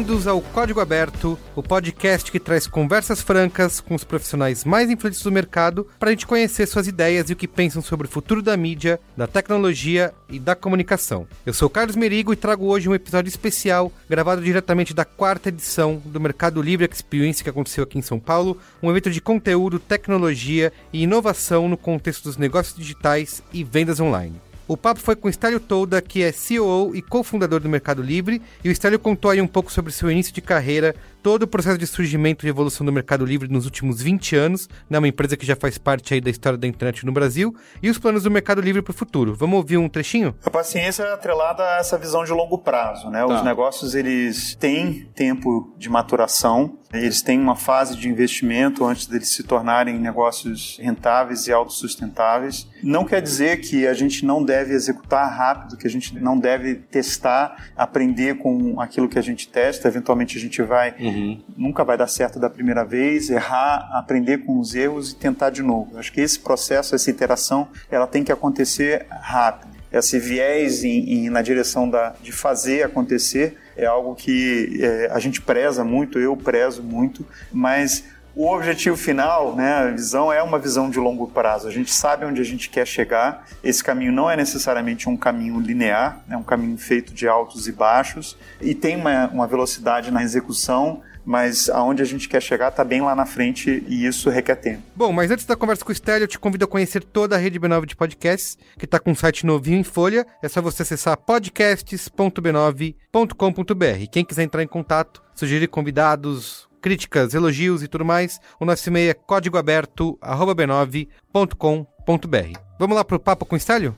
Bem-vindos ao Código Aberto, o podcast que traz conversas francas com os profissionais mais influentes do mercado para a gente conhecer suas ideias e o que pensam sobre o futuro da mídia, da tecnologia e da comunicação. Eu sou Carlos Merigo e trago hoje um episódio especial gravado diretamente da quarta edição do Mercado Livre Experience que aconteceu aqui em São Paulo, um evento de conteúdo, tecnologia e inovação no contexto dos negócios digitais e vendas online. O papo foi com o Stélio Tolda, que é CEO e cofundador do Mercado Livre, e o Stélio contou aí um pouco sobre seu início de carreira, todo o processo de surgimento e evolução do Mercado Livre nos últimos 20 anos, né, uma empresa que já faz parte aí da história da internet no Brasil, e os planos do Mercado Livre para o futuro. Vamos ouvir um trechinho? A paciência é atrelada a essa visão de longo prazo, né? Tá. Os negócios, eles têm tempo de maturação, eles têm uma fase de investimento antes deles se tornarem negócios rentáveis e autossustentáveis. Não quer dizer que a gente não deve executar rápido, que a gente não deve testar, aprender com aquilo que a gente testa. Eventualmente a gente vai, uhum. Nunca vai dar certo da primeira vez, errar, aprender com os erros e tentar de novo. Acho que esse processo, essa interação, ela tem que acontecer rápido esse viés em, em, na direção da, de fazer acontecer é algo que é, a gente preza muito, eu prezo muito, mas o objetivo final, né, a visão é uma visão de longo prazo. A gente sabe onde a gente quer chegar. Esse caminho não é necessariamente um caminho linear, é um caminho feito de altos e baixos e tem uma, uma velocidade na execução mas aonde a gente quer chegar está bem lá na frente e isso requer tempo. Bom, mas antes da conversa com o Stélio, eu te convido a conhecer toda a rede B9 de podcasts, que está com um site novinho em folha. É só você acessar podcasts.b9.com.br. Quem quiser entrar em contato, sugerir convidados, críticas, elogios e tudo mais, o nosso e-mail é códigoaberto@b9.com.br. Vamos lá pro papo com o Stélio?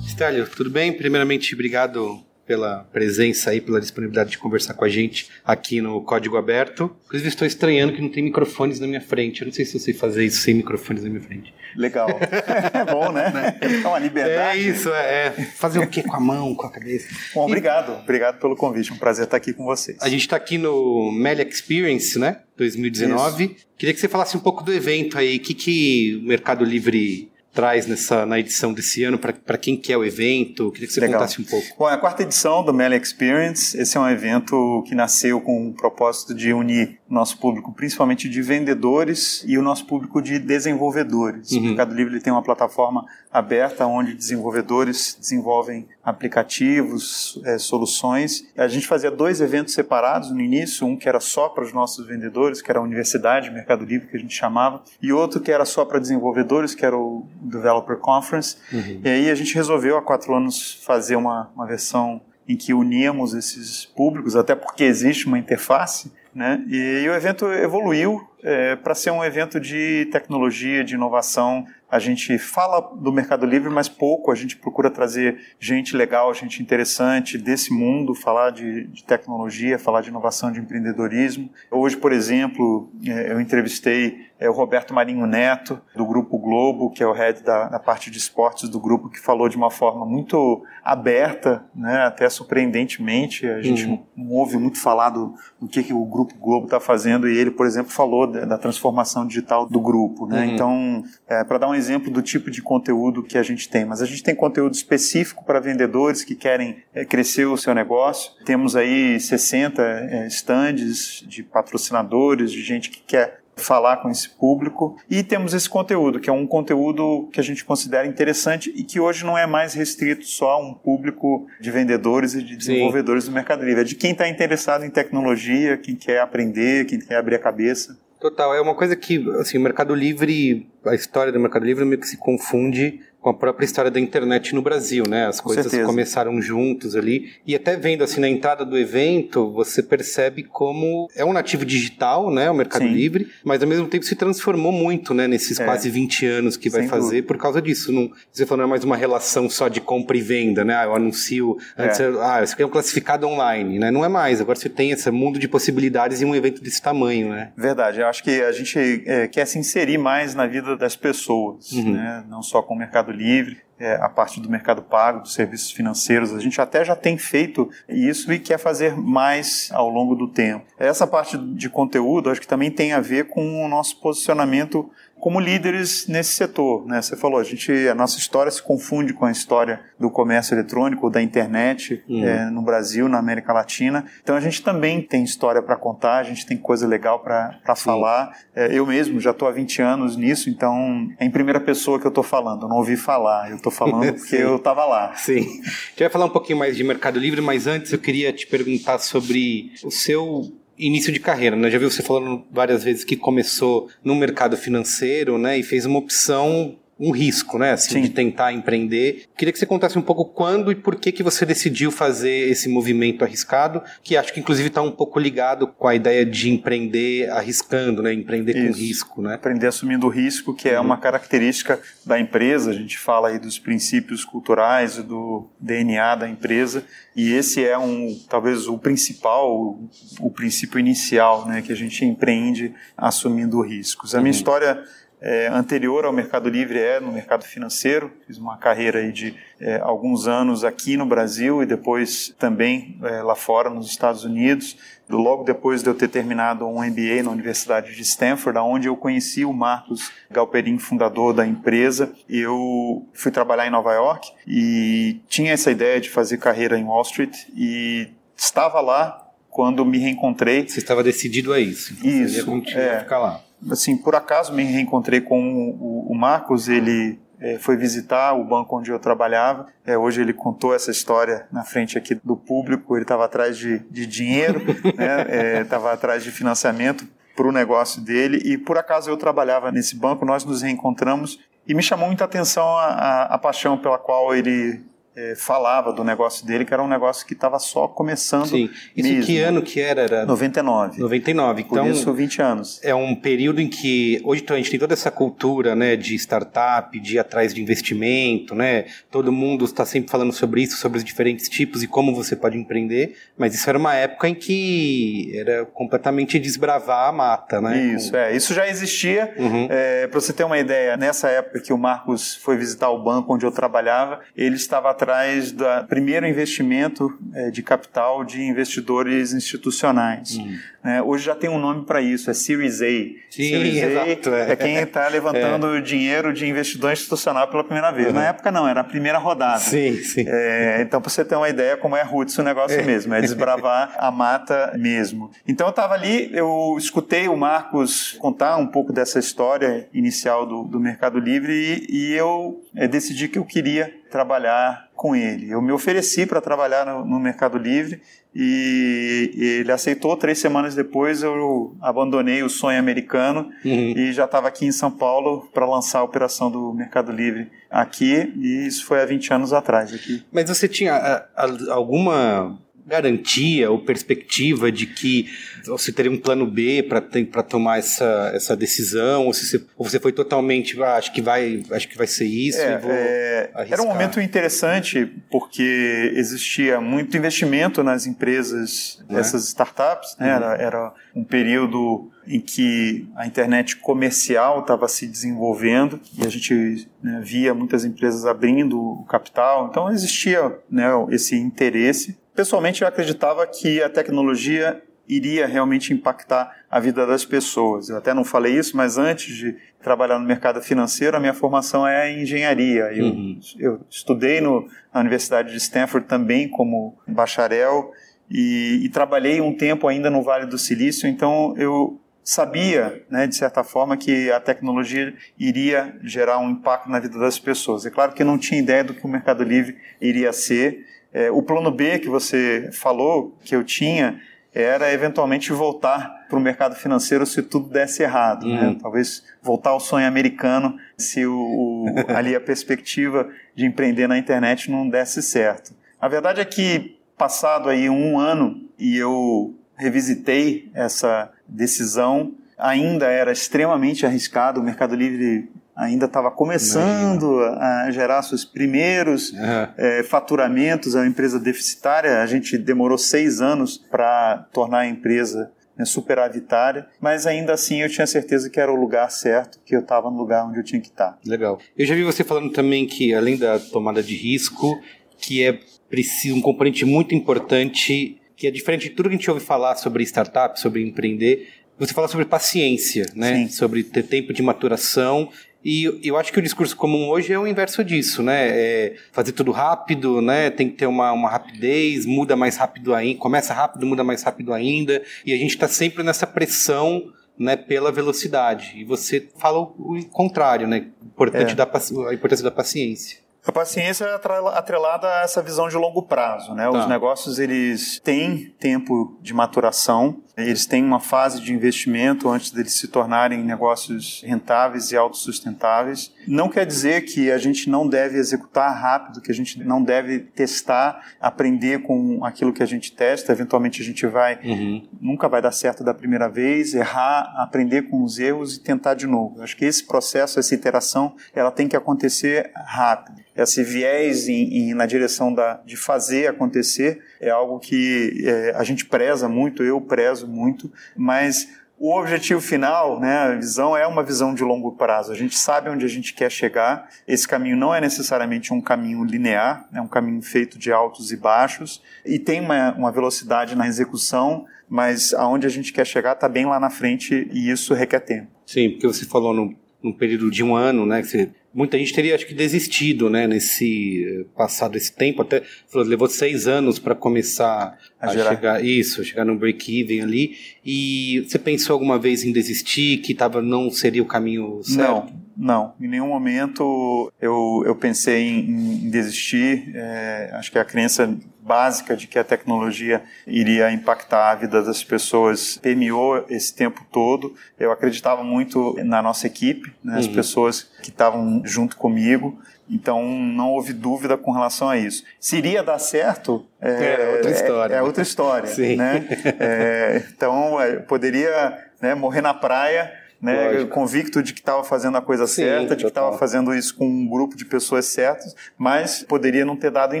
Stélio, tudo bem? Primeiramente, obrigado pela presença aí, pela disponibilidade de conversar com a gente aqui no Código Aberto. Inclusive, estou estranhando que não tem microfones na minha frente. Eu não sei se eu sei fazer isso sem microfones na minha frente. Legal. é bom, né? É uma liberdade. É isso, é. é. Fazer o quê com a mão, com a cabeça? Bom, obrigado. Obrigado pelo convite. Um prazer estar aqui com vocês. A gente está aqui no Meli Experience, né? 2019. Isso. Queria que você falasse um pouco do evento aí. O que, que o Mercado Livre traz nessa, na edição desse ano para quem quer o evento? Queria que você Legal. contasse um pouco. Bom, é a quarta edição do Meli Experience. Esse é um evento que nasceu com o propósito de unir nosso público, principalmente de vendedores, e o nosso público de desenvolvedores. Uhum. O Mercado Livre tem uma plataforma aberta onde desenvolvedores desenvolvem aplicativos, é, soluções. A gente fazia dois eventos separados no início, um que era só para os nossos vendedores, que era a Universidade Mercado Livre, que a gente chamava, e outro que era só para desenvolvedores, que era o Developer Conference. Uhum. E aí a gente resolveu há quatro anos fazer uma, uma versão em que uníamos esses públicos, até porque existe uma interface, né? E, e o evento evoluiu é, para ser um evento de tecnologia, de inovação, a gente fala do Mercado Livre, mas pouco. A gente procura trazer gente legal, gente interessante desse mundo, falar de, de tecnologia, falar de inovação, de empreendedorismo. Hoje, por exemplo, é, eu entrevistei é, o Roberto Marinho Neto, do Grupo Globo, que é o head da, da parte de esportes do grupo, que falou de uma forma muito aberta, né, até surpreendentemente. A gente uhum. não ouve muito falar do, do que, que o Grupo Globo está fazendo, e ele, por exemplo, falou da, da transformação digital do grupo. Né? Uhum. Então, é, para dar um exemplo do tipo de conteúdo que a gente tem. Mas a gente tem conteúdo específico para vendedores que querem é, crescer o seu negócio. Temos aí 60 é, stands de patrocinadores, de gente que quer falar com esse público e temos esse conteúdo, que é um conteúdo que a gente considera interessante e que hoje não é mais restrito só a um público de vendedores e de desenvolvedores Sim. do Mercado Livre, é de quem está interessado em tecnologia, quem quer aprender, quem quer abrir a cabeça. Total, é uma coisa que, assim, o Mercado Livre, a história do Mercado Livre meio que se confunde com a própria história da internet no Brasil, né? As coisas começaram juntos ali. E até vendo assim na entrada do evento, você percebe como é um nativo digital, né? O Mercado Sim. Livre, mas ao mesmo tempo se transformou muito, né? Nesses é. quase 20 anos que vai Sem fazer dúvida. por causa disso. Não, você falou, não é mais uma relação só de compra e venda, né? Ah, eu anuncio, antes, é. ah, isso aqui é um classificado online, né? Não é mais. Agora você tem esse mundo de possibilidades em um evento desse tamanho, né? Verdade. Eu acho que a gente é, quer se inserir mais na vida das pessoas, uhum. né? Não só com o Mercado Livre, é, a parte do mercado pago, dos serviços financeiros. A gente até já tem feito isso e quer fazer mais ao longo do tempo. Essa parte de conteúdo acho que também tem a ver com o nosso posicionamento como líderes nesse setor. Né? Você falou, a, gente, a nossa história se confunde com a história do comércio eletrônico, da internet uhum. é, no Brasil, na América Latina. Então a gente também tem história para contar, a gente tem coisa legal para falar. É, eu mesmo já estou há 20 anos nisso, então é em primeira pessoa que eu estou falando, eu não ouvi falar, eu estou falando porque eu estava lá. Sim. A gente vai falar um pouquinho mais de Mercado Livre, mas antes eu queria te perguntar sobre o seu início de carreira, né? Já viu você falando várias vezes que começou no mercado financeiro, né? E fez uma opção um risco, né, assim, Sim. de tentar empreender. Queria que você contasse um pouco quando e por que que você decidiu fazer esse movimento arriscado, que acho que inclusive está um pouco ligado com a ideia de empreender arriscando, né, empreender Isso. com risco, né? Empreender assumindo risco, que é uhum. uma característica da empresa. A gente fala aí dos princípios culturais e do DNA da empresa, e esse é um talvez o principal, o, princípio inicial, né, que a gente empreende assumindo riscos. A minha uhum. história é, anterior ao Mercado Livre é no mercado financeiro. Fiz uma carreira aí de é, alguns anos aqui no Brasil e depois também é, lá fora nos Estados Unidos. Logo depois de eu ter terminado um MBA na Universidade de Stanford, onde eu conheci o Marcos Galperin, fundador da empresa, eu fui trabalhar em Nova York e tinha essa ideia de fazer carreira em Wall Street e estava lá quando me reencontrei. Você estava decidido a isso? Isso. Você ia é, ficar lá assim, por acaso me reencontrei com o, o Marcos, ele é, foi visitar o banco onde eu trabalhava. É, hoje ele contou essa história na frente aqui do público. Ele estava atrás de, de dinheiro, estava né? é, atrás de financiamento para o negócio dele e por acaso eu trabalhava nesse banco. Nós nos reencontramos e me chamou muita atenção a, a, a paixão pela qual ele é, falava do negócio dele, que era um negócio que estava só começando. Sim. Isso mesmo. que ano que era? era? 99. 99. Então, Por isso, 20 anos. É um período em que hoje a gente tem toda essa cultura né, de startup, de ir atrás de investimento, né? Todo mundo está sempre falando sobre isso, sobre os diferentes tipos e como você pode empreender, mas isso era uma época em que era completamente desbravar a mata, né? Isso, é. Isso já existia. Uhum. É, Para você ter uma ideia, nessa época que o Marcos foi visitar o banco onde eu trabalhava, ele estava atrás do primeiro investimento é, de capital de investidores institucionais. Uhum. É, hoje já tem um nome para isso, é Series A. Sim, Series exato, A é, é quem está levantando é. dinheiro de investidor institucional pela primeira vez. Uhum. Na época não, era a primeira rodada. Sim, sim. É, então, para você ter uma ideia como é roots o negócio é. mesmo, é desbravar a mata mesmo. Então, eu estava ali, eu escutei o Marcos contar um pouco dessa história inicial do, do Mercado Livre e, e eu decidi que eu queria trabalhar com ele. Eu me ofereci para trabalhar no, no Mercado Livre e ele aceitou. Três semanas depois eu abandonei o sonho americano uhum. e já estava aqui em São Paulo para lançar a operação do Mercado Livre aqui e isso foi há 20 anos atrás aqui. Mas você tinha a, a, alguma garantia ou perspectiva de que você teria um plano B para tomar essa, essa decisão ou, se você, ou você foi totalmente ah, acho que vai acho que vai ser isso é, é, era um momento interessante porque existia muito investimento nas empresas é? essas startups né? uhum. era, era um período em que a internet comercial estava se desenvolvendo e a gente né, via muitas empresas abrindo o capital então existia né, esse interesse Pessoalmente, eu acreditava que a tecnologia iria realmente impactar a vida das pessoas. Eu até não falei isso, mas antes de trabalhar no mercado financeiro, a minha formação é em engenharia. Eu, uhum. eu estudei no, na Universidade de Stanford também como bacharel e, e, trabalhei um tempo ainda no Vale do Silício, então eu sabia, né, de certa forma, que a tecnologia iria gerar um impacto na vida das pessoas. É claro que não tinha ideia do que o Mercado Livre iria ser. É, o plano B que você falou, que eu tinha, era eventualmente voltar para o mercado financeiro se tudo desse errado. Né? Uhum. Né? Talvez voltar ao sonho americano se o, o, ali a perspectiva de empreender na internet não desse certo. A verdade é que, passado aí um ano e eu revisitei essa decisão, ainda era extremamente arriscado, o Mercado Livre ainda estava começando Imagina. a gerar seus primeiros uhum. é, faturamentos, é uma empresa deficitária, a gente demorou seis anos para tornar a empresa né, superavitária, mas ainda assim eu tinha certeza que era o lugar certo, que eu estava no lugar onde eu tinha que estar. Tá. Legal. Eu já vi você falando também que além da tomada de risco, que é preciso um componente muito importante, que é diferente de tudo que a gente ouve falar sobre startup, sobre empreender, você fala sobre paciência, né? Sim. Sobre ter tempo de maturação e eu acho que o discurso comum hoje é o inverso disso, né? É fazer tudo rápido, né? Tem que ter uma, uma rapidez, muda mais rápido ainda, começa rápido, muda mais rápido ainda. E a gente está sempre nessa pressão né, pela velocidade. E você fala o contrário, né? Importante é. da, a importância da paciência. A paciência é atrelada a essa visão de longo prazo, né? Tá. Os negócios eles têm tempo de maturação, eles têm uma fase de investimento antes deles se tornarem negócios rentáveis e autossustentáveis. Não quer dizer que a gente não deve executar rápido, que a gente não deve testar, aprender com aquilo que a gente testa. Eventualmente a gente vai, uhum. nunca vai dar certo da primeira vez, errar, aprender com os erros e tentar de novo. Eu acho que esse processo, essa iteração, ela tem que acontecer rápido esse viés em, em, na direção da, de fazer acontecer é algo que é, a gente preza muito, eu prezo muito, mas o objetivo final, né, a visão é uma visão de longo prazo. A gente sabe onde a gente quer chegar. Esse caminho não é necessariamente um caminho linear, é um caminho feito de altos e baixos e tem uma, uma velocidade na execução, mas aonde a gente quer chegar está bem lá na frente e isso requer tempo. Sim, porque você falou no, num período de um ano, né, você muita gente teria acho que desistido né nesse eh, passado esse tempo até falou, levou seis anos para começar a, a chegar isso chegar no break even ali. E você pensou alguma vez em desistir que tava não seria o caminho certo? Não não. Em nenhum momento eu, eu pensei em, em desistir. É, acho que a crença básica de que a tecnologia iria impactar a vida das pessoas permeou esse tempo todo. Eu acreditava muito na nossa equipe, né, as uhum. pessoas que estavam junto comigo. Então não houve dúvida com relação a isso. Se iria dar certo é, é outra história. É, é outra história, né? É, então é, poderia né, morrer na praia né, convicto de que estava fazendo a coisa Sim, certa, de que estava fazendo isso com um grupo de pessoas certas, mas poderia não ter dado em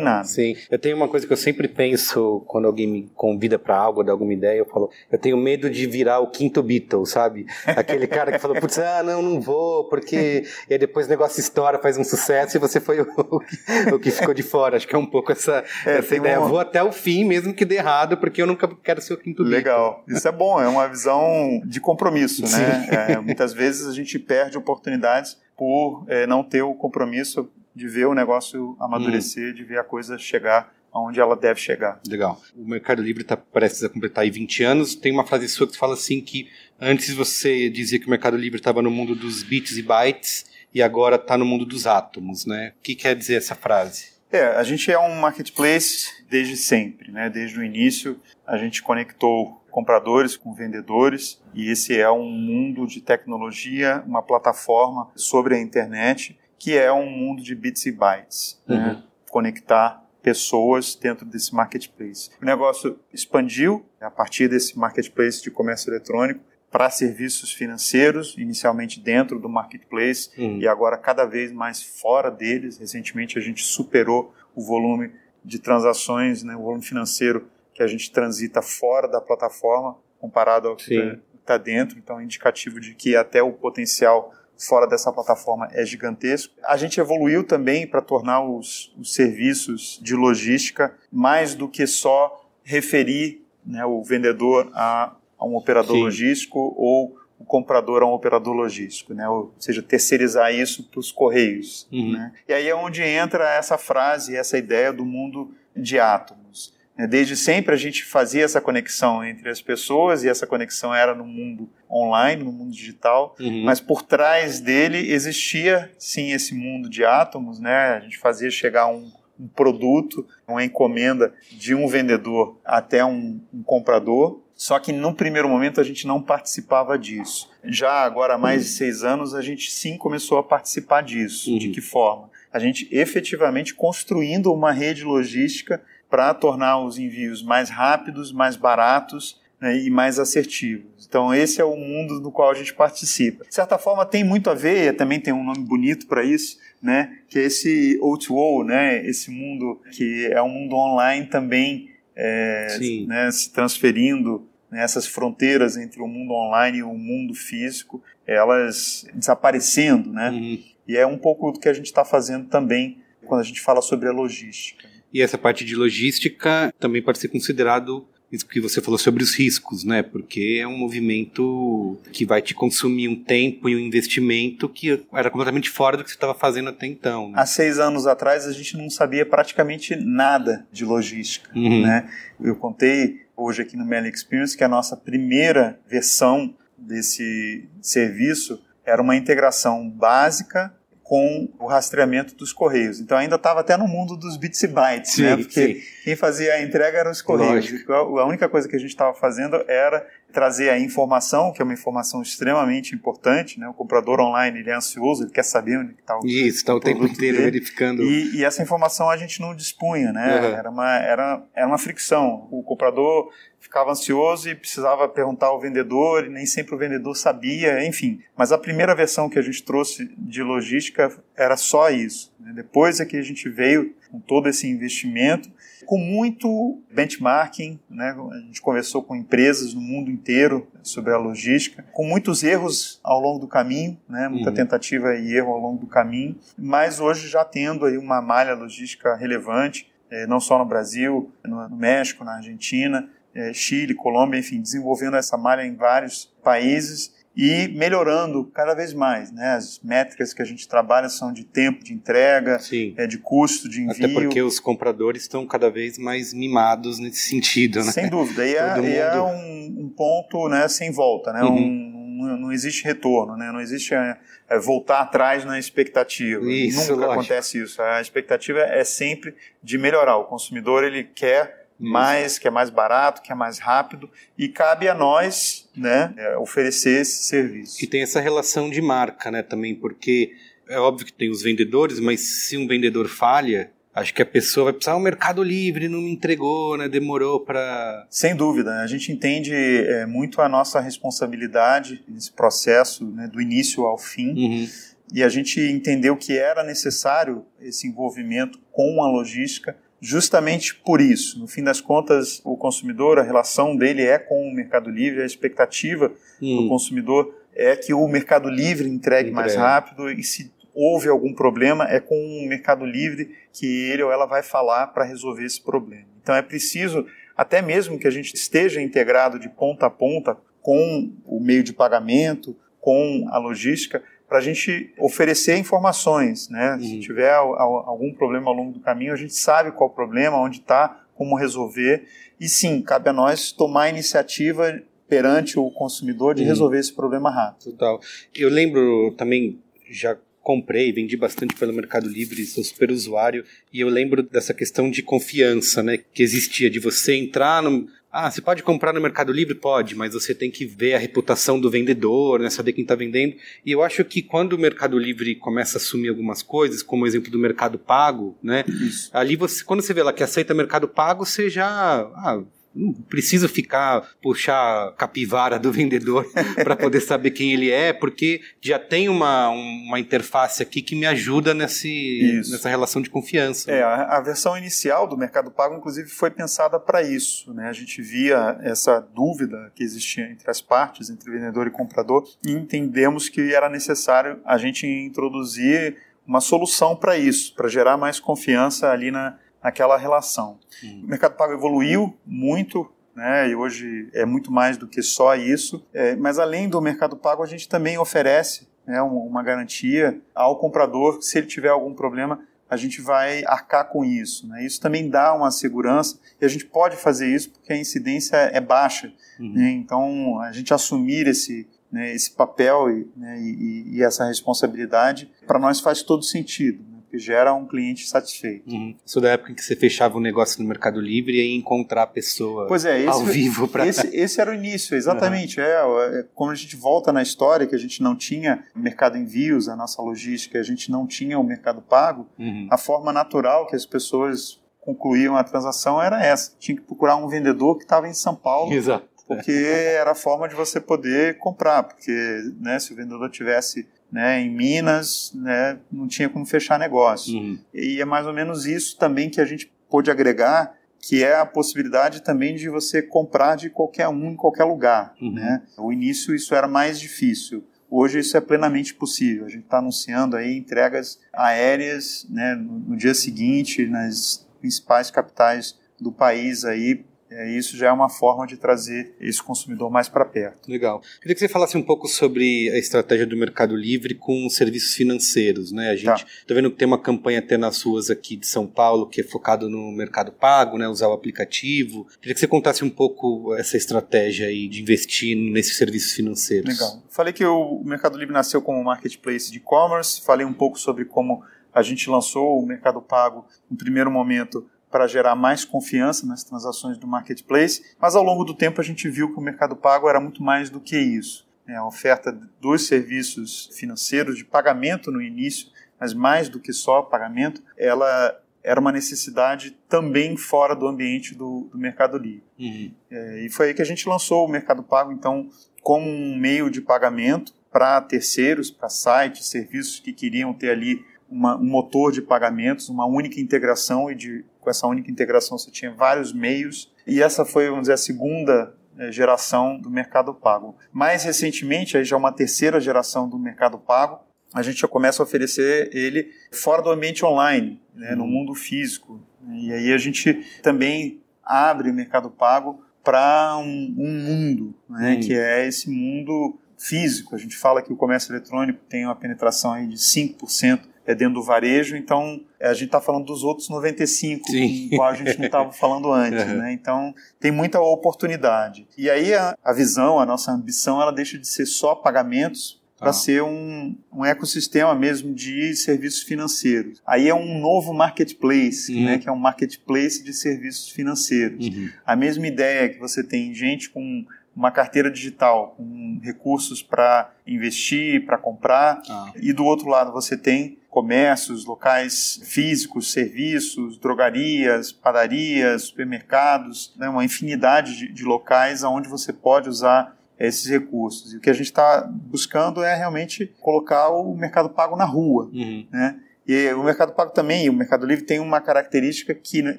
nada. Sim, eu tenho uma coisa que eu sempre penso quando alguém me convida para algo, dá alguma ideia, eu falo, eu tenho medo de virar o quinto Beatle, sabe? Aquele cara que falou, putz, ah, não, não vou, porque. E aí depois o negócio estoura, faz um sucesso e você foi o, o que ficou de fora. Acho que é um pouco essa, é, essa ideia. Vou até o fim, mesmo que dê errado, porque eu nunca quero ser o quinto Beatle. Legal, isso é bom, é uma visão de compromisso, Sim. né? É, é, muitas vezes a gente perde oportunidades por é, não ter o compromisso de ver o negócio amadurecer, hum. de ver a coisa chegar aonde ela deve chegar. Legal. O Mercado Livre está prestes a completar aí 20 anos. Tem uma frase sua que fala assim que antes você dizia que o Mercado Livre estava no mundo dos bits e bytes e agora está no mundo dos átomos, né? O que quer dizer essa frase? É, a gente é um marketplace desde sempre, né? Desde o início a gente conectou compradores com vendedores e esse é um mundo de tecnologia, uma plataforma sobre a internet que é um mundo de bits e bytes, né? uhum. né? conectar pessoas dentro desse marketplace. O negócio expandiu a partir desse marketplace de comércio eletrônico para serviços financeiros, inicialmente dentro do marketplace uhum. e agora cada vez mais fora deles. Recentemente a gente superou o volume de transações, né, o volume financeiro que a gente transita fora da plataforma comparado ao que está dentro, então é indicativo de que até o potencial fora dessa plataforma é gigantesco. A gente evoluiu também para tornar os, os, serviços de logística mais do que só referir né, o vendedor a, a um operador Sim. logístico ou o comprador a um operador logístico, né? ou seja, terceirizar isso para os correios. Uhum. Né? E aí é onde entra essa frase, essa ideia do mundo de átomos. Né? Desde sempre a gente fazia essa conexão entre as pessoas e essa conexão era no mundo online, no mundo digital, uhum. mas por trás dele existia sim esse mundo de átomos, né? A gente fazia chegar um, um produto, uma encomenda de um vendedor até um, um comprador. Só que no primeiro momento a gente não participava disso. Já agora há mais de seis anos a gente sim começou a participar disso. Uhum. De que forma? A gente efetivamente construindo uma rede logística para tornar os envios mais rápidos, mais baratos né, e mais assertivos. Então esse é o mundo no qual a gente participa. De certa forma tem muito a ver, também tem um nome bonito para isso, né, que é esse O2O, né, esse mundo que é um mundo online também é, né, se transferindo né, fronteiras entre o mundo online e o mundo físico, elas desaparecendo, né? Uhum. E é um pouco do que a gente está fazendo também quando a gente fala sobre a logística. E essa parte de logística também pode ser considerado isso que você falou sobre os riscos, né? Porque é um movimento que vai te consumir um tempo e um investimento que era completamente fora do que você estava fazendo até então. Né? Há seis anos atrás a gente não sabia praticamente nada de logística, uhum. né? Eu contei hoje aqui no Meli Experience que a nossa primeira versão desse serviço era uma integração básica com o rastreamento dos correios. Então ainda estava até no mundo dos bits e bytes, sim, né? Porque sim. quem fazia a entrega eram os correios. Lógico. A única coisa que a gente estava fazendo era trazer a informação, que é uma informação extremamente importante, né? O comprador online ele é ansioso, ele quer saber onde está o Isso, está o tempo inteiro dele. verificando. E, e, essa informação a gente não dispunha, né? Uhum. Era, uma, era, era uma fricção. O comprador ficava ansioso e precisava perguntar ao vendedor, e nem sempre o vendedor sabia, enfim. Mas a primeira versão que a gente trouxe de logística era só isso. Né? Depois é que a gente veio com todo esse investimento com muito benchmarking, né? a gente conversou com empresas no mundo inteiro sobre a logística, com muitos erros ao longo do caminho, né? muita uhum. tentativa e erro ao longo do caminho, mas hoje já tendo aí uma malha logística relevante, eh, não só no Brasil, no México, na Argentina, eh, Chile, Colômbia, enfim, desenvolvendo essa malha em vários países e melhorando cada vez mais. Né? As métricas que a gente trabalha são de tempo de entrega, é, de custo de envio. Até porque os compradores estão cada vez mais mimados nesse sentido. Né? Sem dúvida. E, é, mundo... é um, um, ponto né, sem volta. Né? Uhum. Um, não existe retorno, né? não existe é, é, voltar atrás na expectativa. Isso, Nunca lógico. acontece isso. A expectativa é sempre de melhorar. O consumidor ele quer mais, que é mais barato, que é mais rápido, e cabe a nós né, é, oferecer esse serviço. E tem essa relação de marca né, também, porque é óbvio que tem os vendedores, mas se um vendedor falha, acho que a pessoa vai precisar, o Mercado Livre não me entregou, né, demorou para... Sem dúvida, a gente entende é, muito a nossa responsabilidade nesse processo, né, do início ao fim, uhum. e a gente entendeu que era necessário esse envolvimento com a logística justamente por isso. No fim das contas, o consumidor, a relação dele é com o Mercado Livre, a expectativa hum. do consumidor é que o Mercado Livre entregue mais rápido e se houve algum problema, é com o Mercado Livre que ele ou ela vai falar para resolver esse problema. Então é preciso, até mesmo que a gente esteja integrado de ponta a ponta com o meio de pagamento, com a logística, para a gente oferecer informações, né? Uhum. Se tiver algum problema ao longo do caminho, a gente sabe qual o problema, onde está, como resolver. E sim, cabe a nós tomar a iniciativa perante o consumidor de uhum. resolver esse problema rápido. Total. Eu lembro também, já comprei, vendi bastante pelo Mercado Livre, sou super usuário, e eu lembro dessa questão de confiança, né, que existia, de você entrar no, ah, você pode comprar no Mercado Livre? Pode, mas você tem que ver a reputação do vendedor, né, saber quem está vendendo. E eu acho que quando o Mercado Livre começa a assumir algumas coisas, como o exemplo do Mercado Pago, né? Isso. Ali você, quando você vê lá que aceita Mercado Pago, você já ah, não preciso ficar puxar capivara do vendedor para poder saber quem ele é, porque já tem uma, uma interface aqui que me ajuda nesse, nessa relação de confiança. É, a, a, versão inicial do Mercado Pago, inclusive, foi pensada para isso. Né? A gente via essa dúvida que existia entre as partes, entre vendedor e comprador, e entendemos que era necessário a gente introduzir uma solução para isso, para gerar mais confiança ali na, naquela relação. O Mercado Pago evoluiu muito, né, e hoje é muito mais do que só isso. É, mas além do Mercado Pago, a gente também oferece né, uma garantia ao comprador, se ele tiver algum problema, a gente vai arcar com isso. Né? Isso também dá uma segurança e a gente pode fazer isso porque a incidência é baixa. Uhum. Né? Então, a gente assumir esse, né, esse papel e, né, e, e essa responsabilidade, para nós faz todo sentido que gera um cliente satisfeito. Uhum. Isso da época em que você fechava um negócio no Mercado Livre e encontrar a pessoa pois é, esse, ao vivo para. Esse, esse, era o início, exatamente. Uhum. É, é, como a gente volta na história, que a gente não tinha mercado envios, a nossa logística, a gente não tinha o mercado pago, uhum. a forma natural que as pessoas concluíam a transação era essa. Tinha que procurar um vendedor que estava em São Paulo. Exato porque era a forma de você poder comprar, porque né, se o vendedor tivesse né, em Minas, né, não tinha como fechar negócio. Uhum. E é mais ou menos isso também que a gente pôde agregar, que é a possibilidade também de você comprar de qualquer um em qualquer lugar. Uhum. Né? No início isso era mais difícil. Hoje isso é plenamente possível. A gente está anunciando aí entregas aéreas né, no, no dia seguinte nas principais capitais do país aí é, isso já é uma forma de trazer esse consumidor mais para perto. Legal. Queria que você falasse um pouco sobre a estratégia do Mercado Livre com serviços financeiros. Né? A gente está tá vendo que tem uma campanha até nas ruas aqui de São Paulo que é focado no mercado pago, né? usar o aplicativo. Queria que você contasse um pouco essa estratégia aí de investir nesses serviços financeiros. Legal. Falei que o Mercado Livre nasceu como marketplace de e-commerce, falei um pouco sobre como a gente lançou o Mercado Pago no primeiro momento para gerar mais confiança nas transações do marketplace, mas ao longo do tempo a gente viu que o mercado pago era muito mais do que isso. É, a oferta dos serviços financeiros de pagamento no início, mas mais do que só pagamento, ela era uma necessidade também fora do ambiente do, do Mercado Livre. Uhum. É, e foi aí que a gente lançou o Mercado Pago, então, como um meio de pagamento para terceiros, para sites, serviços que queriam ter ali uma, um motor de pagamentos, uma única integração e de, com essa única integração você tinha vários meios e essa foi, vamos dizer, a segunda eh, geração do Mercado Pago. Mais recentemente, aí já uma terceira geração do Mercado Pago, a gente já começa a oferecer ele fora do ambiente online, né, no uhum. mundo físico. E aí a gente também abre o Mercado Pago para um, um, mundo, né, uhum. que é esse mundo físico. A gente fala que o comércio eletrônico tem uma penetração aí de 5% é dentro do varejo, então é, a gente está falando dos outros 95, Sim. com qual a gente não estava falando antes, uhum. né? Então tem muita oportunidade. E aí a, a, visão, a nossa ambição, ela deixa de ser só pagamentos para ah. ser um, um ecossistema mesmo de serviços financeiros. Aí é um novo marketplace, uhum. né, que é um marketplace de serviços financeiros. Uhum. A mesma ideia que você tem gente com uma carteira digital com recursos para investir, para comprar, ah. e do outro lado você tem comércios, locais físicos, serviços, drogarias, padarias, supermercados, né, uma infinidade de, de locais onde você pode usar esses recursos. E o que a gente está buscando é realmente colocar o mercado pago na rua, uhum. né? E o Mercado Pago também, o Mercado Livre tem uma característica que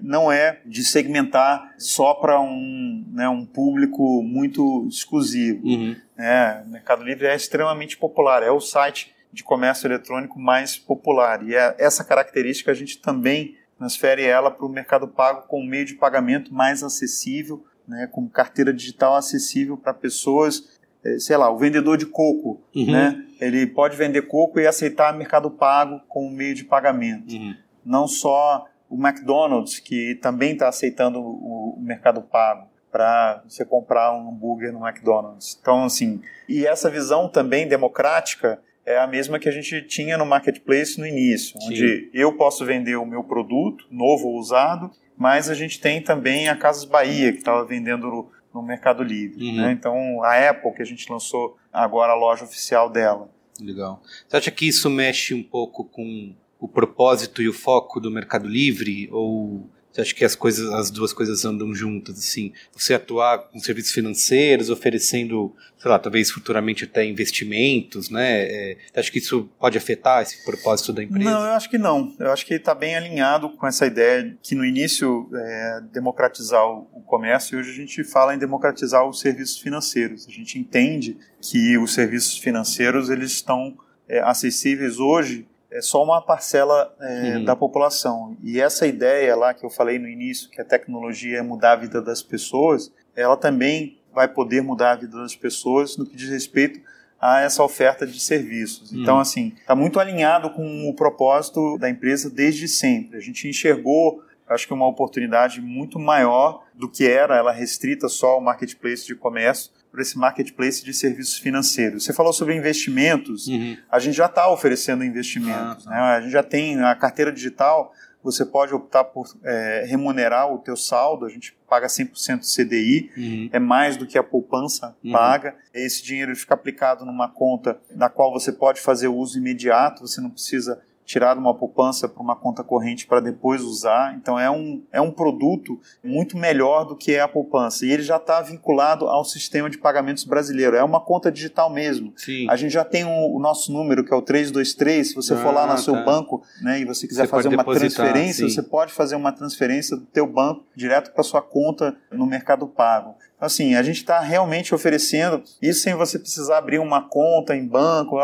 não é de segmentar só para um, né, um público muito exclusivo. Uhum. É, o Mercado Livre é extremamente popular, é o site de comércio eletrônico mais popular. E é, essa característica a gente também transfere ela para o Mercado Pago com um meio de pagamento mais acessível, né, com carteira digital acessível para pessoas é, sei lá, o vendedor de coco, uhum. né? Ele pode vender coco e aceitar mercado pago como meio de pagamento. Uhum. Não só o McDonald's, que também está aceitando o, mercado pago para você comprar um hambúrguer no McDonald's. Então, assim, e essa visão também democrática é a mesma que a gente tinha no marketplace no início, Sim. onde eu posso vender o meu produto, novo ou usado, mas a gente tem também a Casas Bahia, que estava vendendo no Mercado Livre. Uhum. Né? Então, a Apple, que a gente lançou agora a loja oficial dela. Legal. Você acha que isso mexe um pouco com o propósito e o foco do Mercado Livre? Ou você acha que as coisas, as duas coisas andam juntas, assim? Você atuar com serviços financeiros, oferecendo, sei lá, talvez futuramente até investimentos, né? É, você acha que isso pode afetar esse propósito da empresa? Não, eu acho que não. Eu acho que está bem alinhado com essa ideia que no início é, democratizar o, comércio e hoje a gente fala em democratizar os serviços financeiros. A gente entende que os serviços financeiros eles estão é, acessíveis hoje é só uma parcela é, uhum. da população. E essa ideia lá que eu falei no início, que a tecnologia é mudar a vida das pessoas, ela também vai poder mudar a vida das pessoas no que diz respeito a essa oferta de serviços. Hum. Então, assim, está muito alinhado com o propósito da empresa desde sempre. A gente enxergou, acho que uma oportunidade muito maior do que era ela restrita só ao marketplace de comércio, para esse marketplace de serviços financeiros. Você falou sobre investimentos, uhum. a gente já está oferecendo investimentos. Ah, né? A gente já tem a carteira digital, você pode optar por é, remunerar o teu saldo, a gente paga 100% CDI, uhum. é mais do que a poupança uhum. paga. Esse dinheiro fica aplicado numa conta na qual você pode fazer uso imediato, você não precisa tirar uma poupança para uma conta corrente para depois usar. Então é um, é um produto muito melhor do que é a poupança. E ele já está vinculado ao sistema de pagamentos brasileiro. É uma conta digital mesmo. Sim. A gente já tem o, o nosso número, que é o 323. Se você ah, for lá no ah, seu tá. banco né, e você quiser você fazer uma transferência, sim. você pode fazer uma transferência do teu banco direto para sua conta no Mercado Pago. Então, assim, a gente está realmente oferecendo isso sem você precisar abrir uma conta em banco,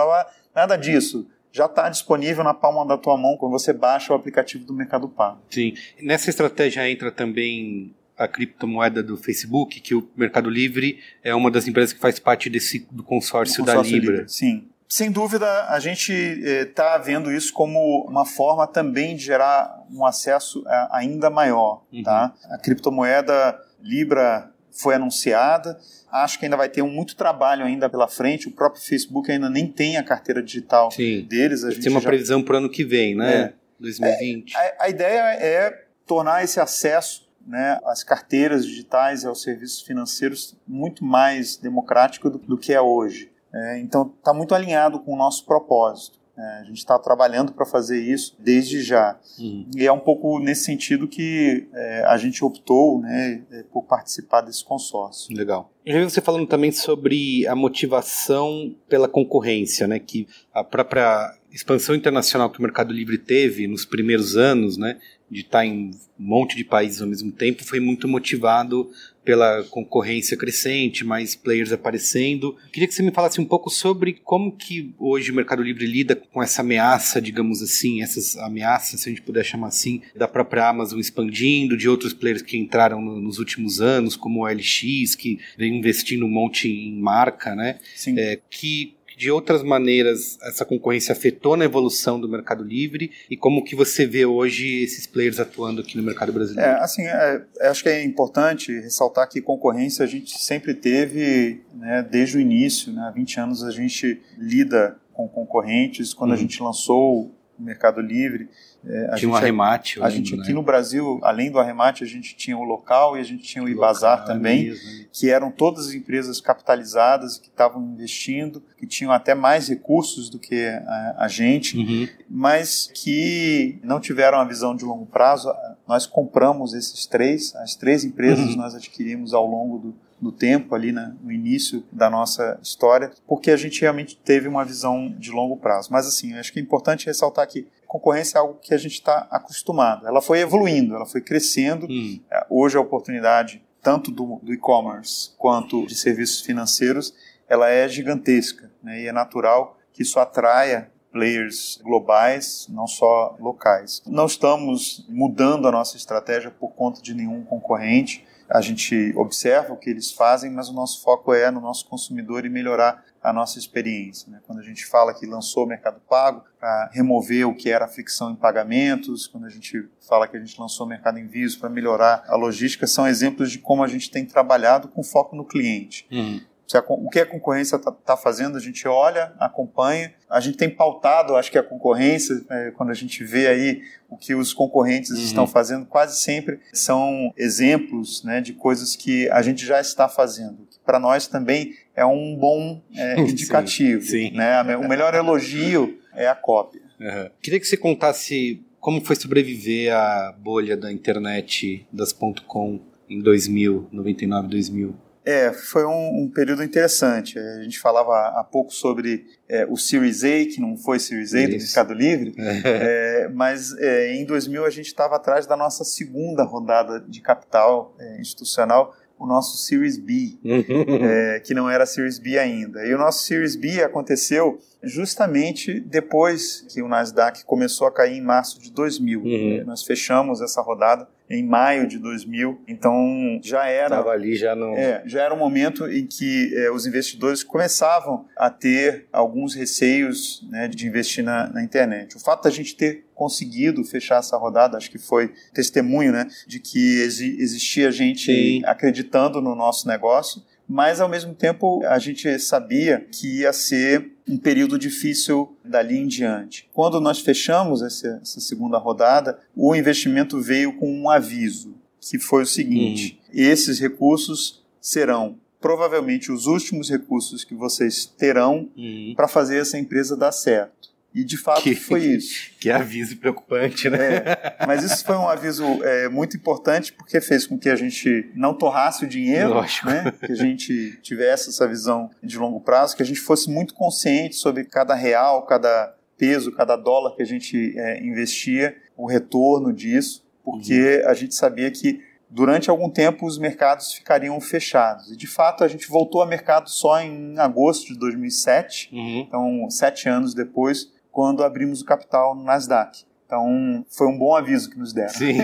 nada disso já está disponível na palma da tua mão quando você baixa o aplicativo do Mercado Pago. Sim. Nessa estratégia entra também a criptomoeda do Facebook, que o Mercado Livre é uma das empresas que faz parte desse do consórcio, consórcio da Libra. Libra. Sim. Sem dúvida, a gente está eh, vendo isso como uma forma também de gerar um acesso eh, ainda maior. Uhum. Tá? A criptomoeda Libra foi anunciada. Acho que ainda vai ter um muito trabalho ainda pela frente. O próprio Facebook ainda nem tem a carteira digital Sim. deles. A gente tem uma já... previsão para o ano que vem, né? É. 2020. É, a, a, ideia é tornar esse acesso né, às carteiras digitais e aos serviços financeiros muito mais democrático do, do que é hoje. É, então, está muito alinhado com o nosso propósito. É, a gente está trabalhando para fazer isso desde já. Uhum. E é um pouco nesse sentido que é, a gente optou né, é, por participar desse consórcio. Legal. Eu vi você falando também sobre a motivação pela concorrência, né, que a própria expansão internacional que o Mercado Livre teve nos primeiros anos, né, de estar em um monte de países ao mesmo tempo, foi muito motivado pela concorrência crescente, mais players aparecendo. Queria que você me falasse um pouco sobre como que hoje o Mercado Livre lida com essa ameaça, digamos assim, essas ameaças, se a gente puder chamar assim, da própria Amazon expandindo, de outros players que entraram no, nos últimos anos, como o LX, que vem investindo um monte em marca, né? Sim. É, que de outras maneiras essa concorrência afetou na evolução do Mercado Livre e como que você vê hoje esses players atuando aqui no mercado brasileiro? É, assim, é, acho que é importante ressaltar que concorrência a gente sempre teve né, desde o início, né, há 20 anos a gente lida com concorrentes, quando uhum. a gente lançou Mercado Livre, é, tinha um arremate. A, gente aqui né? no Brasil, além do arremate, a gente tinha o local e a gente tinha o Ibazar também, mesmo. Né? que eram todas as empresas capitalizadas que estavam investindo, que tinham até mais recursos do que a, a gente, uhum. mas que não tiveram a visão de longo prazo. Nós compramos esses três, as três empresas uhum. nós adquirimos ao longo do, do tempo ali né, no início da nossa história, porque a gente realmente teve uma visão de longo prazo. Mas assim, acho que é importante ressaltar que concorrência é algo que a gente está acostumado. Ela foi evoluindo, ela foi crescendo. Hum. É, hoje a oportunidade, tanto do, do e-commerce quanto de serviços financeiros, ela é gigantesca. Né? E é natural que isso atraia players globais, não só locais. Não estamos mudando a nossa estratégia por conta de nenhum concorrente. A gente observa o que eles fazem, mas o nosso foco é no nosso consumidor e melhorar a nossa experiência. Né? Quando a gente fala que lançou o Mercado Pago para remover o que era a fricção em pagamentos, quando a gente fala que a gente lançou o Mercado Envios para melhorar a logística, são exemplos de como a gente tem trabalhado com foco no cliente. Uhum. A, o que a concorrência está tá fazendo, a gente olha, acompanha. A gente tem pautado, acho que a concorrência, é, quando a gente vê aí o que os concorrentes uhum. estão fazendo, quase sempre são exemplos né, de coisas que a gente já está fazendo. Para nós também é um bom é, indicativo. sim, sim. Né? O melhor elogio é a cópia. Uhum. Queria que você contasse como foi sobreviver à bolha da internet das .com em 2000, 99, 2000. É, foi um, um, período interessante. A gente falava há pouco sobre é, o Series A, que não foi Series A Isso. do Mercado Livre, é, mas é, em 2000 a gente estava atrás da nossa segunda rodada de capital é, institucional, o nosso Series B, uhum. é, que não era Series B ainda. E o nosso Series B aconteceu justamente depois que o Nasdaq começou a cair em março de 2000. Uhum. Nós fechamos essa rodada em maio de 2000, então já era Tava ali já não é, já era um momento em que é, os investidores começavam a ter alguns receios né, de investir na, na, internet. O fato da gente ter conseguido fechar essa rodada, acho que foi testemunho, né, de que exi existia gente Sim. acreditando no nosso negócio mas ao mesmo tempo a gente sabia que ia ser um período difícil dali em diante. Quando nós fechamos essa, essa segunda rodada, o investimento veio com um aviso, que foi o seguinte: uhum. esses recursos serão provavelmente os últimos recursos que vocês terão uhum. para fazer essa empresa dar certo. E de fato que, foi isso. Que aviso preocupante, né? É, mas isso foi um aviso é, muito importante porque fez com que a gente não torrasse o dinheiro, né? que a gente tivesse essa visão de longo prazo, que a gente fosse muito consciente sobre cada real, cada peso, cada dólar que a gente é, investia, o retorno disso, porque uhum. a gente sabia que durante algum tempo os mercados ficariam fechados. E de fato a gente voltou ao mercado só em agosto de 2007, uhum. então sete anos depois quando abrimos o capital no Nasdaq. Então, foi um bom aviso que nos deram. Sim.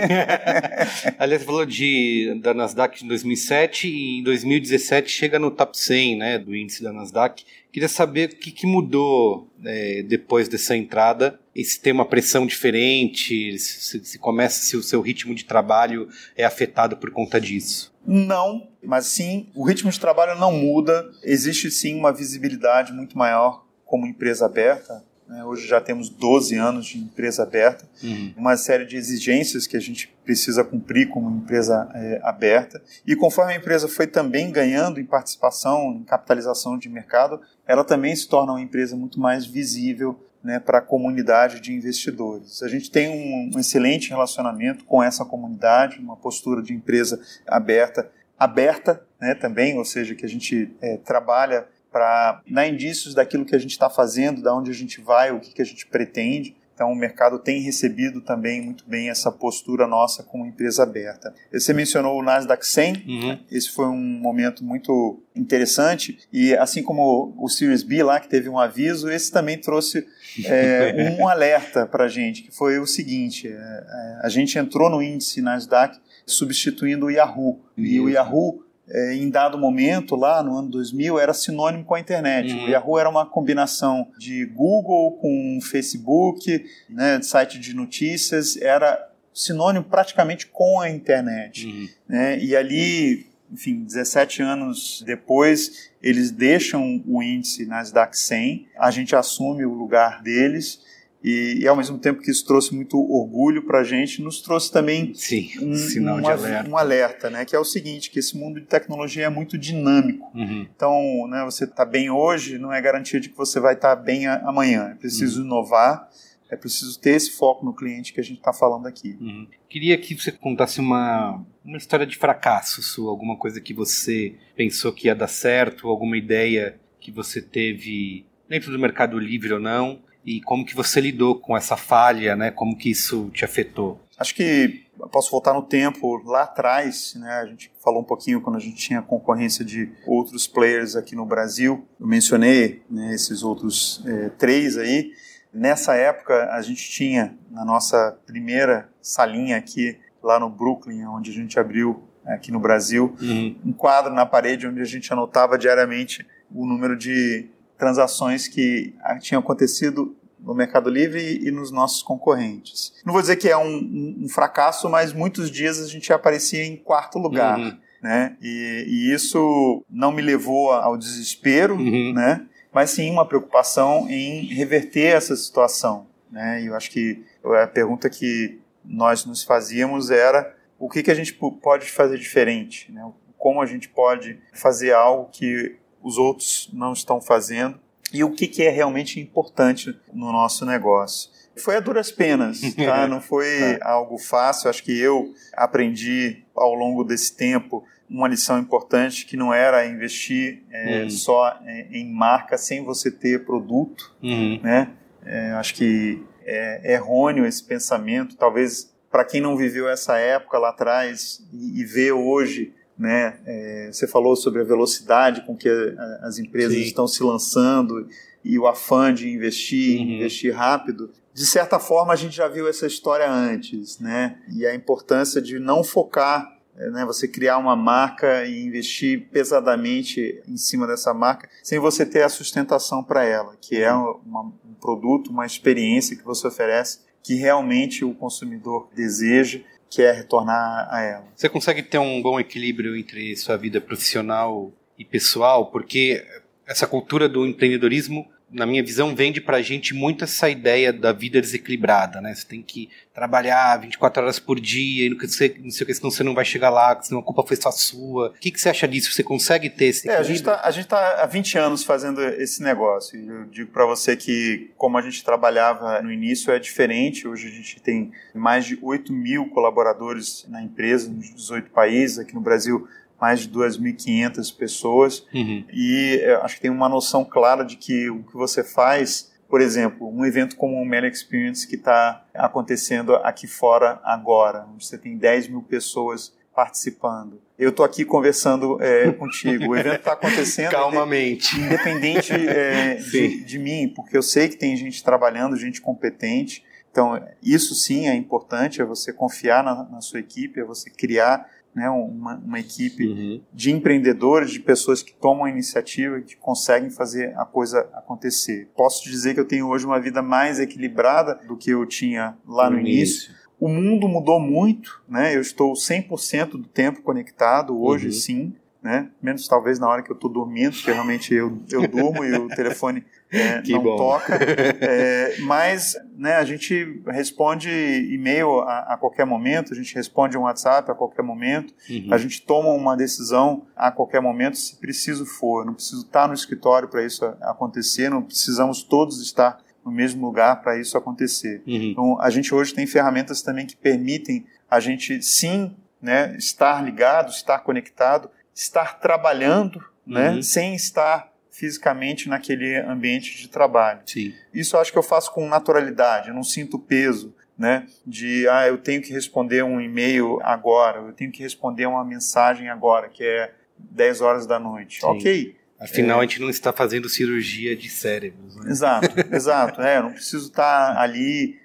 Aliás, você falou de, da Nasdaq em 2007 e em 2017 chega no top 100 né, do índice da Nasdaq. Queria saber o que, que mudou é, depois dessa entrada. E se tem uma pressão diferente, se, se começa, se o seu ritmo de trabalho é afetado por conta disso. Não, mas sim, o ritmo de trabalho não muda. Existe sim uma visibilidade muito maior como empresa aberta? Hoje já temos 12 anos de empresa aberta, uhum. uma série de exigências que a gente precisa cumprir como empresa é, aberta. E conforme a empresa foi também ganhando em participação, em capitalização de mercado, ela também se torna uma empresa muito mais visível né, para a comunidade de investidores. A gente tem um, um excelente relacionamento com essa comunidade, uma postura de empresa aberta, aberta né, também, ou seja, que a gente é, trabalha para dar indícios daquilo que a gente está fazendo, da onde a gente vai, o que, que a gente pretende. Então, o mercado tem recebido também muito bem essa postura nossa como empresa aberta. Você mencionou o Nasdaq 100, uhum. esse foi um momento muito interessante, e assim como o Series B lá, que teve um aviso, esse também trouxe é, um alerta para a gente, que foi o seguinte, é, é, a gente entrou no índice Nasdaq substituindo o Yahoo, e o Yahoo é, em dado momento, lá no ano 2000, era sinônimo com a internet. Uhum. O Yahoo era uma combinação de Google com Facebook, né, site de notícias, era sinônimo praticamente com a internet. Uhum. Né? E ali, enfim, 17 anos depois, eles deixam o índice Nasdaq 100, a gente assume o lugar deles e, e, ao mesmo tempo que isso trouxe muito orgulho para a gente, nos trouxe também Sim, um, sinal um, de alerta. um alerta, né? Que é o seguinte, que esse mundo de tecnologia é muito dinâmico. Uhum. Então, né, você está bem hoje não é garantia de que você vai estar tá bem amanhã. É preciso uhum. inovar, é preciso ter esse foco no cliente que a gente está falando aqui. Uhum. Queria que você contasse uma, uma história de fracasso sua, alguma coisa que você pensou que ia dar certo, alguma ideia que você teve dentro do Mercado Livre ou não, e como que você lidou com essa falha, né? Como que isso te afetou? Acho que posso voltar no tempo lá atrás, né? A gente falou um pouquinho quando a gente tinha concorrência de outros players aqui no Brasil. Eu mencionei né, esses outros é, três aí. Nessa época a gente tinha na nossa primeira salinha aqui lá no Brooklyn, onde a gente abriu aqui no Brasil, uhum. um quadro na parede onde a gente anotava diariamente o número de transações que tinham acontecido no Mercado Livre e nos nossos concorrentes. Não vou dizer que é um, um fracasso, mas muitos dias a gente aparecia em quarto lugar. Uhum. Né? E, e, isso não me levou ao desespero, uhum. né? mas sim uma preocupação em reverter essa situação. Né? E eu acho que a pergunta que nós nos fazíamos era o que, que a gente pode fazer diferente, né? como a gente pode fazer algo que os outros não estão fazendo e o que, que é realmente importante no nosso negócio. Foi a duras penas, tá? não foi tá. algo fácil. Acho que eu aprendi ao longo desse tempo uma lição importante que não era investir é, uhum. só é, em marca sem você ter produto, uhum. né? É, acho que é errôneo esse pensamento. Talvez para quem não viveu essa época lá atrás e, e vê hoje né? É, você falou sobre a velocidade com que a, as empresas Sim. estão se lançando e o afã de investir, uhum. investir rápido. De certa forma, a gente já viu essa história antes, né? E a importância de não focar, é, né? Você criar uma marca e investir pesadamente em cima dessa marca, sem você ter a sustentação para ela, que é uma, um produto, uma experiência que você oferece que realmente o consumidor deseja quer retornar a ela. Você consegue ter um bom equilíbrio entre sua vida profissional e pessoal, porque essa cultura do empreendedorismo na minha visão, vende pra gente muito essa ideia da vida desequilibrada, né? Você tem que trabalhar 24 horas por dia, e não sei, o que, senão você não vai chegar lá, senão a culpa foi só sua. O que, que você acha disso? Você consegue ter esse é, a gente, tá, a gente tá há 20 anos fazendo esse negócio. E eu digo para você que, como a gente trabalhava no início, é diferente. Hoje a gente tem mais de 8 mil colaboradores na empresa, nos 18 países. Aqui no Brasil, mais de 2.500 pessoas uhum. e é, acho que tem uma noção clara de que o que você faz, por exemplo, um evento como o Meli Experience que está acontecendo aqui fora agora, onde você tem 10 mil pessoas participando. Eu estou aqui conversando é, contigo. O evento está acontecendo calmamente, independente é, de, de mim, porque eu sei que tem gente trabalhando, gente competente. Então, isso sim é importante, é você confiar na, na sua equipe, é você criar né, uma, uma equipe uhum. de empreendedores, de pessoas que tomam a iniciativa, que conseguem fazer a coisa acontecer. Posso dizer que eu tenho hoje uma vida mais equilibrada do que eu tinha lá no, no início. início. O mundo mudou muito, né? Eu estou 100% do tempo conectado hoje, uhum. sim né? Menos talvez na hora que eu estou dormindo, porque realmente eu, eu durmo e o telefone é, não bom. toca. É, mas né, a gente responde e-mail a, a, qualquer momento, a gente responde um WhatsApp a qualquer momento, uhum. a gente toma uma decisão a qualquer momento, se preciso for. não preciso estar no escritório para isso acontecer, não precisamos todos estar no mesmo lugar para isso acontecer. Uhum. Então, a gente hoje tem ferramentas também que permitem a gente sim né, estar ligado, estar conectado, estar trabalhando, né, uhum. sem estar fisicamente naquele ambiente de trabalho. Sim. Isso acho que eu faço com naturalidade, eu não sinto peso, né, de ah, eu tenho que responder um e-mail agora, eu tenho que responder uma mensagem agora, que é 10 horas da noite. Sim. OK. Afinal, é... a gente não está fazendo cirurgia de cérebros. Né? Exato, exato. É, eu não preciso estar ali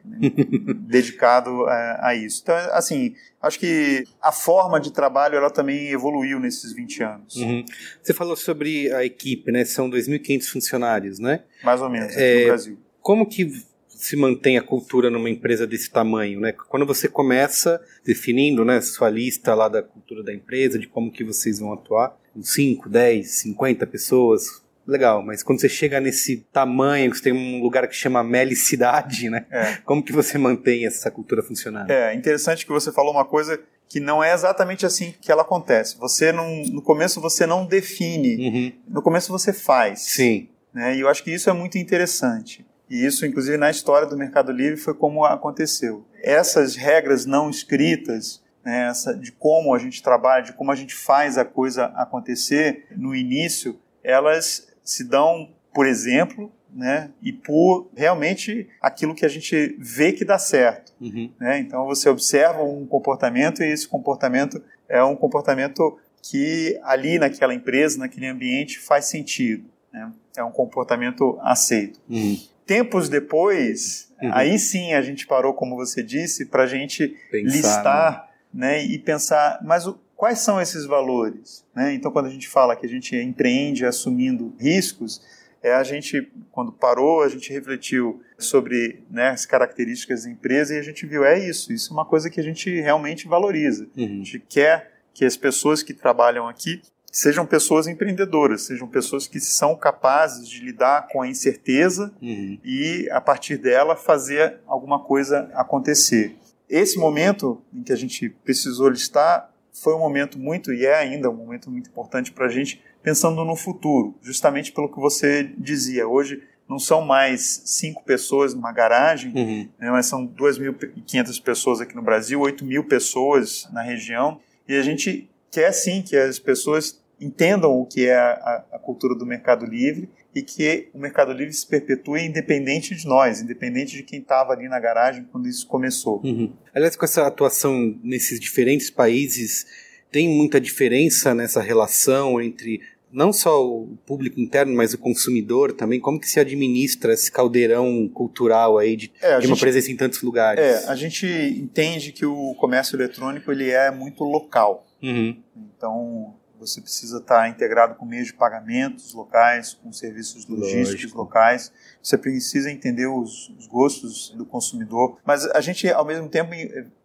dedicado a, é, a, isso. Então, assim, acho que a forma de trabalho ela também evoluiu nesses 20 anos. Uhum. Você falou sobre a equipe, né? São 2.500 funcionários, né? Mais ou menos, aqui é, no Brasil. Como que se mantém a cultura numa empresa desse tamanho, né? Quando você começa definindo, né, sua lista lá da cultura da empresa, de como que vocês vão atuar, 5, 10, 50 pessoas, legal, mas quando você chega nesse tamanho, você tem um lugar que chama melicidade, né? É. Como que você mantém essa cultura funcionando? É, interessante que você falou uma coisa que não é exatamente assim que ela acontece. Você não, no começo você não define, uhum. no começo você faz. Sim. Né? E eu acho que isso é muito interessante. E isso, inclusive, na história do Mercado Livre foi como aconteceu. Essas regras não escritas, né, essa, de como a gente trabalha, de como a gente faz a coisa acontecer no início, elas se dão, por exemplo, né, e por realmente aquilo que a gente vê que dá certo. Uhum. Né? Então você observa um comportamento e esse comportamento é um comportamento que ali naquela empresa, naquele ambiente faz sentido. Né? É um comportamento aceito. Uhum. Tempos depois, uhum. aí sim a gente parou, como você disse, para a gente pensar, listar né? né? e pensar, mas o, quais são esses valores? Né? Então, quando a gente fala que a gente empreende assumindo riscos, é a gente, quando parou, a gente refletiu sobre né, as características da empresa e a gente viu, é isso, isso é uma coisa que a gente realmente valoriza. Uhum. A gente quer que as pessoas que trabalham aqui sejam pessoas empreendedoras, sejam pessoas que são capazes de lidar com a incerteza uhum. e, a partir dela, fazer alguma coisa acontecer. Esse momento em que a gente precisou listar foi um momento muito, e é ainda um momento muito importante para a gente, pensando no futuro, justamente pelo que você dizia. Hoje não são mais cinco pessoas numa garagem, uhum. né, mas são 2.500 pessoas aqui no Brasil, 8 mil pessoas na região, e a gente quer sim que as pessoas entendam o que é a, a cultura do mercado livre e que o Mercado Livre se perpetue independente de nós, independente de quem estava ali na garagem quando isso começou. Uhum. Aliás, com essa atuação nesses diferentes países, tem muita diferença nessa relação entre não só o público interno, mas o consumidor também? Como que se administra esse caldeirão cultural aí de, é, de gente, uma presença em tantos lugares? É, a gente entende que o comércio eletrônico ele é muito local. Uhum. Então, você precisa estar integrado com meios de pagamentos locais, com serviços logísticos Lógico. locais. Você precisa entender os, os, gostos do consumidor. Mas a gente, ao mesmo tempo,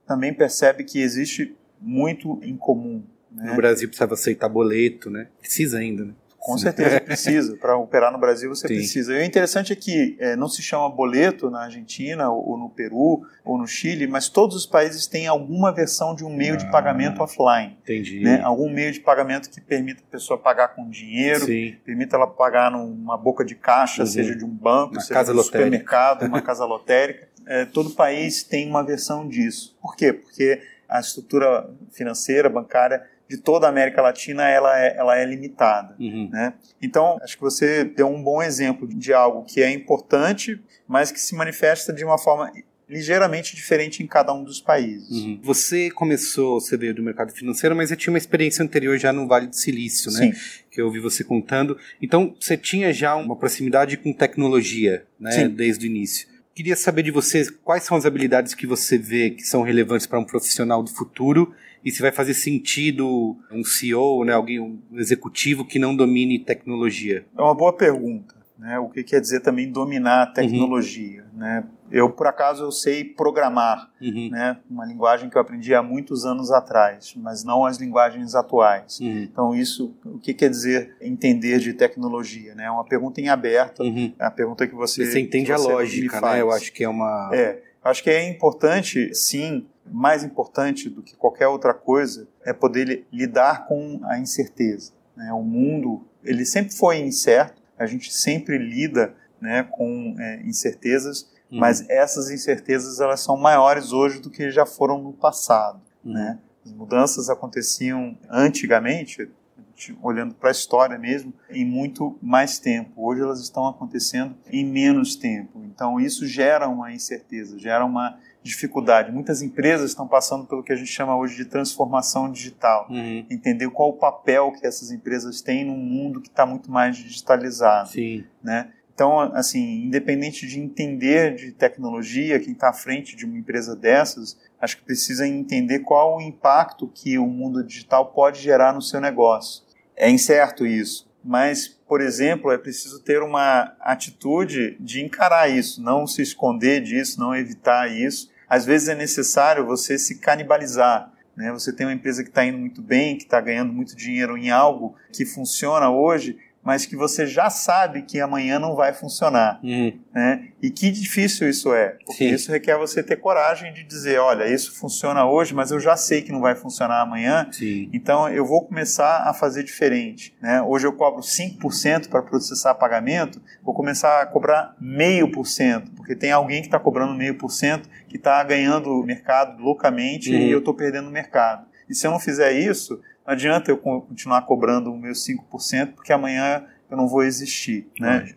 também percebe que existe muito em comum né? No Brasil precisava aceitar boleto, né? Precisa ainda, né? Com certeza precisa. Para operar no Brasil você Sim. precisa. E o interessante é que é, não se chama boleto na Argentina, ou, ou, no Peru, ou no Chile, mas todos os países têm alguma versão de um meio ah, de pagamento offline. Entendi. Né? Algum meio de pagamento que permita a pessoa pagar com dinheiro, Sim. permita ela pagar numa boca de caixa, uhum. seja de um banco, uma seja de um supermercado, uma casa lotérica. É, todo país tem uma versão disso. Por quê? Porque a estrutura financeira, bancária, de toda a América Latina ela é, ela é limitada. Uhum. Né? Então, acho que você deu um bom exemplo de algo que é importante, mas que se manifesta de uma forma ligeiramente diferente em cada um dos países. Uhum. Você começou, você veio do mercado financeiro, mas você tinha uma experiência anterior já no Vale do Silício, né? Sim. Que eu ouvi você contando. Então, você tinha já uma proximidade com tecnologia, né? Sim. Desde o início. Queria saber de você quais são as habilidades que você vê que são relevantes para um profissional do futuro e se vai fazer sentido um CEO, né, alguém, um executivo que não domine tecnologia? É uma boa pergunta. Né? O que quer dizer também dominar a tecnologia? Uhum. Né? Eu, por acaso, eu sei programar, uhum. né? uma linguagem que eu aprendi há muitos anos atrás, mas não as linguagens atuais. Uhum. Então, isso, o que quer dizer entender de tecnologia? É né? uma pergunta em aberto, uhum. é a pergunta que você Você entende você a lógica, né? Eu acho que é uma... É, acho que é importante, sim, mais importante do que qualquer outra coisa é poder lidar com a incerteza. Né? O mundo ele sempre foi incerto, a gente sempre lida né, com é, incertezas, uhum. mas essas incertezas elas são maiores hoje do que já foram no passado. Uhum. Né? As mudanças aconteciam antigamente, olhando para a história mesmo, em muito mais tempo. Hoje elas estão acontecendo em menos tempo. Então isso gera uma incerteza, gera uma dificuldade. Muitas empresas estão passando pelo que a gente chama hoje de transformação digital. Uhum. Entender qual o papel que essas empresas têm num mundo que está muito mais digitalizado. Sim. Né? Então, assim, independente de entender de tecnologia, quem está à frente de uma empresa dessas, acho que precisa entender qual o impacto que o mundo digital pode gerar no seu negócio. É incerto isso, mas, por exemplo, é preciso ter uma atitude de encarar isso, não se esconder disso, não evitar isso, às vezes é necessário você se canibalizar. Né? Você tem uma empresa que está indo muito bem, que está ganhando muito dinheiro em algo que funciona hoje, mas que você já sabe que amanhã não vai funcionar. Uhum. Né? E que difícil isso é, porque Sim. isso requer você ter coragem de dizer, olha, isso funciona hoje, mas eu já sei que não vai funcionar amanhã, Sim. então eu vou começar a fazer diferente. Né? Hoje eu cobro 5% para processar pagamento, vou começar a cobrar meio por cento, porque tem alguém que está cobrando meio por cento, que está ganhando mercado loucamente uhum. e eu estou perdendo o mercado. E se eu não fizer isso, não adianta eu continuar cobrando meus 5%, porque amanhã eu não vou existir. Né?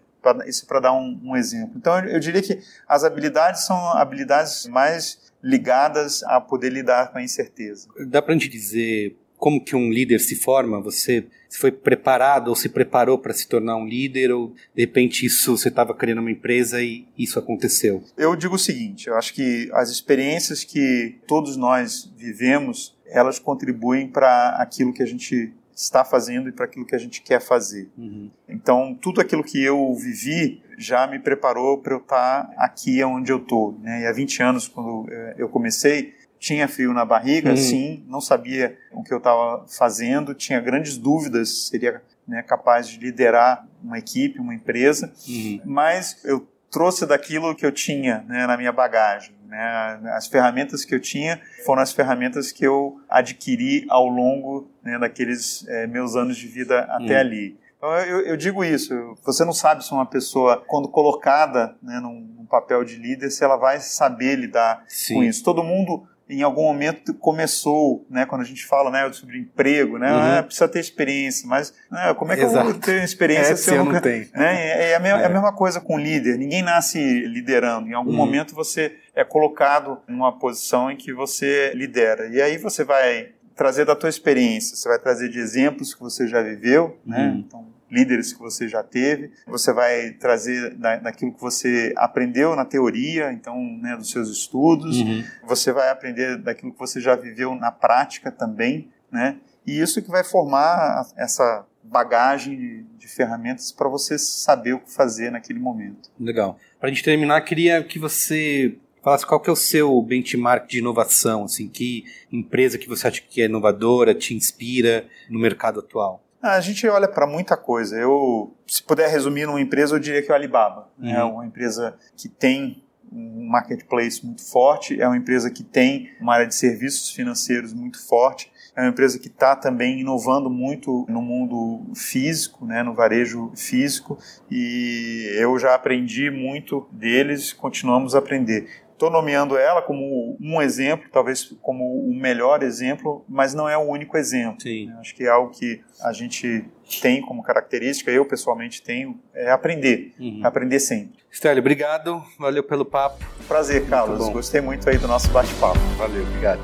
Isso para dar um, um, exemplo. Então, eu, eu diria que as habilidades são habilidades mais ligadas a poder lidar com a incerteza. Dá para a gente dizer como que um líder se forma? Você foi preparado ou se preparou para se tornar um líder ou de repente isso você estava criando uma empresa e isso aconteceu? Eu digo o seguinte, eu acho que as experiências que todos nós vivemos elas contribuem para aquilo que a gente está fazendo e para aquilo que a gente quer fazer. Uhum. Então, tudo aquilo que eu vivi já me preparou para eu estar aqui onde eu estou. Né? E há 20 anos, quando eh, eu comecei, tinha frio na barriga, uhum. sim, não sabia o que eu estava fazendo, tinha grandes dúvidas, seria né, capaz de liderar uma equipe, uma empresa, uhum. mas eu trouxe daquilo que eu tinha né, na minha bagagem. Né? As ferramentas que eu tinha foram as ferramentas que eu adquiri ao longo né, daqueles é, meus anos de vida até hum. ali. Então eu, eu, digo isso, você não sabe se uma pessoa, quando colocada né, num, num papel de líder, se ela vai saber lidar Sim. com isso. Todo mundo em algum momento começou, né, quando a gente fala né, sobre emprego, né, uhum. ah, precisa ter experiência, mas né, como é que Exato. eu vou ter experiência é, se eu, nunca, não tenho? Né, é, é, a mesma, é. é, a mesma, coisa com líder, ninguém nasce liderando, em algum uhum. momento você é colocado numa posição em que você lidera, e aí você vai trazer da tua experiência, você vai trazer de exemplos que você já viveu, né? Uhum. Então, líderes que você já teve, você vai trazer da, daquilo que você aprendeu na teoria, então, né, dos seus estudos, Uhum. você vai aprender daquilo que você já viveu na prática também, né? E isso que vai formar essa bagagem de, de ferramentas para você saber o que fazer naquele momento. Legal. Para a gente terminar, queria que você falasse qual que é o seu benchmark de inovação, assim, que empresa que você acha que é inovadora, te inspira no mercado atual. Ah, A gente olha para muita coisa. Eu, se puder resumir numa empresa, eu diria que é o Alibaba. Uhum. É uma empresa que tem um marketplace muito forte, é uma empresa que tem uma área de serviços financeiros muito forte, é uma empresa que está também inovando muito no mundo físico, né, no varejo físico, e eu já aprendi muito deles, continuamos a aprender. Estou nomeando ela como um exemplo, talvez como o melhor exemplo, mas não é o único exemplo. Sim. né? Acho que é algo que a gente tem como característica, eu pessoalmente tenho, é aprender. Uhum. Aprender sempre. Stélio, obrigado. Valeu pelo papo. Prazer, Carlos. bom. Gostei muito aí do nosso bate-papo. Valeu, obrigado.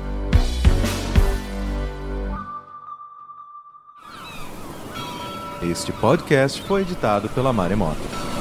Este podcast foi editado pela Maremoto.